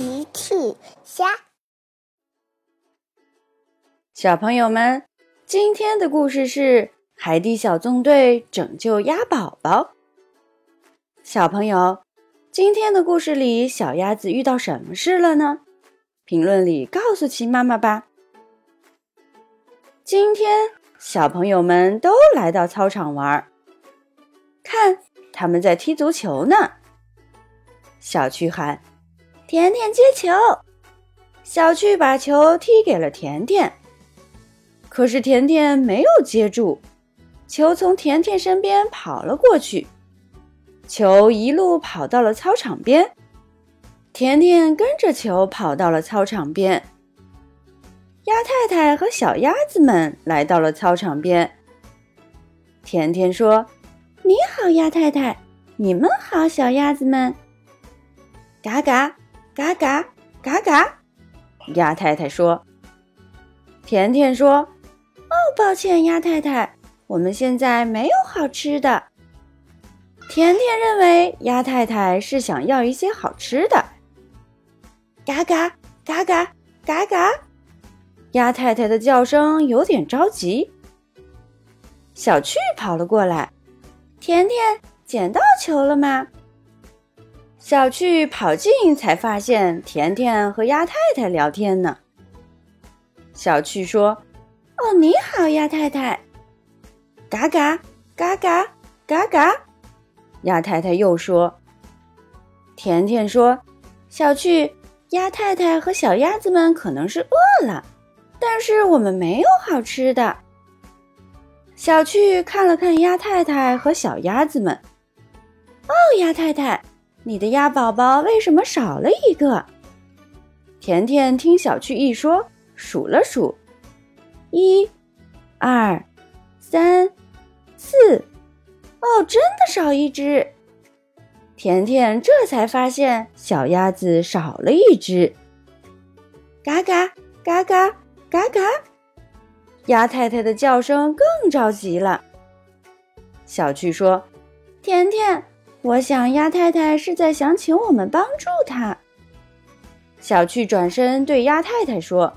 奇趣虾，小朋友们，今天的故事是《海底小纵队拯救鸭宝宝》。小朋友，今天的故事里，小鸭子遇到什么事了呢？评论里告诉奇妈妈吧。今天，小朋友们都来到操场玩，看他们在踢足球呢。小趣喊。甜甜接球，小趣把球踢给了甜甜，可是甜甜没有接住，球从甜甜身边跑了过去，球一路跑到了操场边，甜甜跟着球跑到了操场边。鸭太太和小鸭子们来到了操场边，甜甜说：“你好，鸭太太，你们好，小鸭子们。”嘎嘎。嘎嘎嘎嘎，鸭太太说：“甜甜说，哦，抱歉，鸭太太，我们现在没有好吃的。”甜甜认为鸭太太是想要一些好吃的。嘎嘎嘎嘎嘎嘎，鸭太太的叫声有点着急。小趣跑了过来：“甜甜捡到球了吗？”小趣跑近，才发现甜甜和鸭太太聊天呢。小趣说：“哦，你好，鸭太太。”嘎嘎嘎嘎嘎嘎，鸭太太又说：“甜甜说，小趣，鸭太太和小鸭子们可能是饿了，但是我们没有好吃的。”小趣看了看鸭太太和小鸭子们，哦，鸭太太。你的鸭宝宝为什么少了一个？甜甜听小趣一说，数了数，一、二、三、四，哦，真的少一只。甜甜这才发现小鸭子少了一只。嘎嘎嘎嘎嘎嘎，鸭太太的叫声更着急了。小趣说：“甜甜。”我想鸭太太是在想请我们帮助她。小趣转身对鸭太太说：“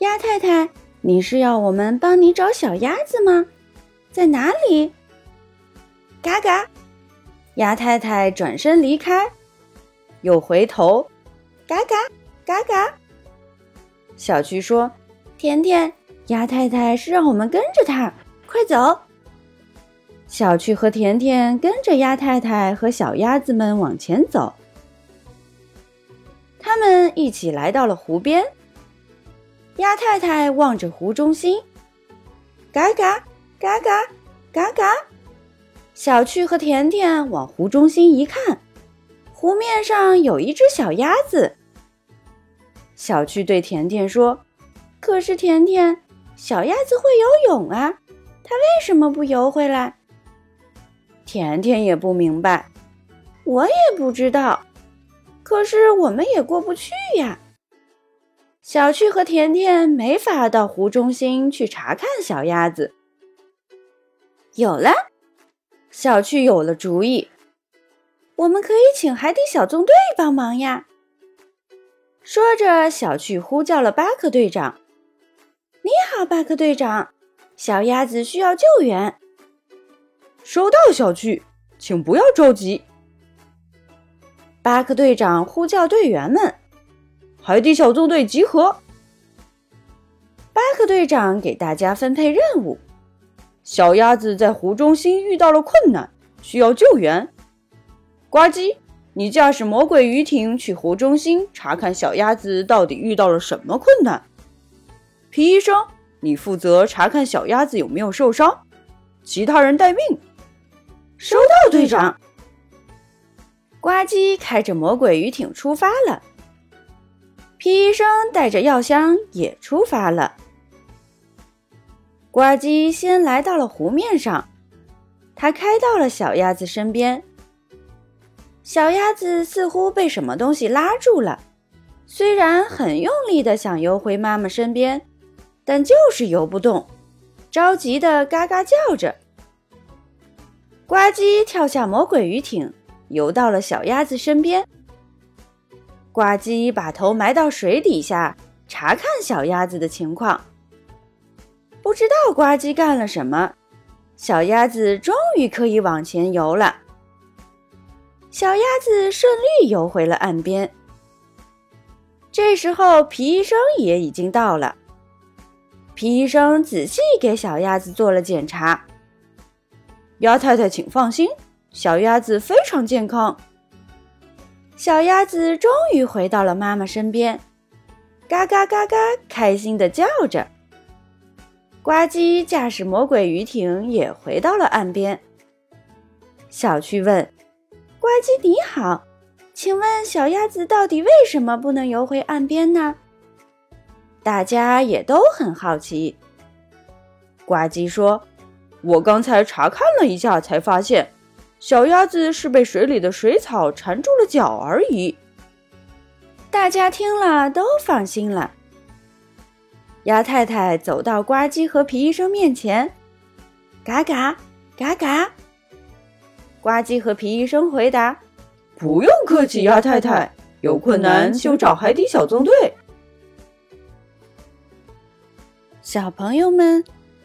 鸭太太，你是要我们帮你找小鸭子吗？在哪里？”嘎嘎，鸭太太转身离开，又回头，嘎嘎嘎嘎。小趣说：“甜甜，鸭太太是让我们跟着她，快走。”小趣和甜甜跟着鸭太太和小鸭子们往前走，他们一起来到了湖边。鸭太太望着湖中心，嘎嘎嘎嘎嘎嘎。小趣和甜甜往湖中心一看，湖面上有一只小鸭子。小趣对甜甜说：“可是甜甜，小鸭子会游泳啊，它为什么不游回来？”甜甜也不明白，我也不知道，可是我们也过不去呀。小趣和甜甜没法到湖中心去查看小鸭子。有了，小趣有了主意，我们可以请海底小纵队帮忙呀。说着，小趣呼叫了巴克队长：“你好，巴克队长，小鸭子需要救援。”收到，小趣，请不要着急。巴克队长呼叫队员们：“海底小纵队集合！”巴克队长给大家分配任务：小鸭子在湖中心遇到了困难，需要救援。呱唧，你驾驶魔鬼鱼艇去湖中心查看小鸭子到底遇到了什么困难。皮医生，你负责查看小鸭子有没有受伤，其他人待命。收到，队长。呱唧开着魔鬼鱼艇出发了。皮医生带着药箱也出发了。呱唧先来到了湖面上，他开到了小鸭子身边。小鸭子似乎被什么东西拉住了，虽然很用力的想游回妈妈身边，但就是游不动，着急的嘎嘎叫着。呱唧跳下魔鬼鱼艇，游到了小鸭子身边。呱唧把头埋到水底下，查看小鸭子的情况。不知道呱唧干了什么，小鸭子终于可以往前游了。小鸭子顺利游回了岸边。这时候，皮医生也已经到了。皮医生仔细给小鸭子做了检查。鸭太太，请放心，小鸭子非常健康。小鸭子终于回到了妈妈身边，嘎嘎嘎嘎，开心的叫着。呱唧驾驶魔鬼鱼艇也回到了岸边。小趣问。呱唧你好，请问小鸭子到底为什么不能游回岸边呢？大家也都很好奇。呱唧说：“我刚才查看了一下，才发现小鸭子是被水里的水草缠住了脚而已。”大家听了都放心了。鸭太太走到呱唧和皮医生面前，嘎嘎嘎嘎。呱唧和皮医生回答：“不用客气，鸭太太，有困难就找海底小纵队。”小朋友们，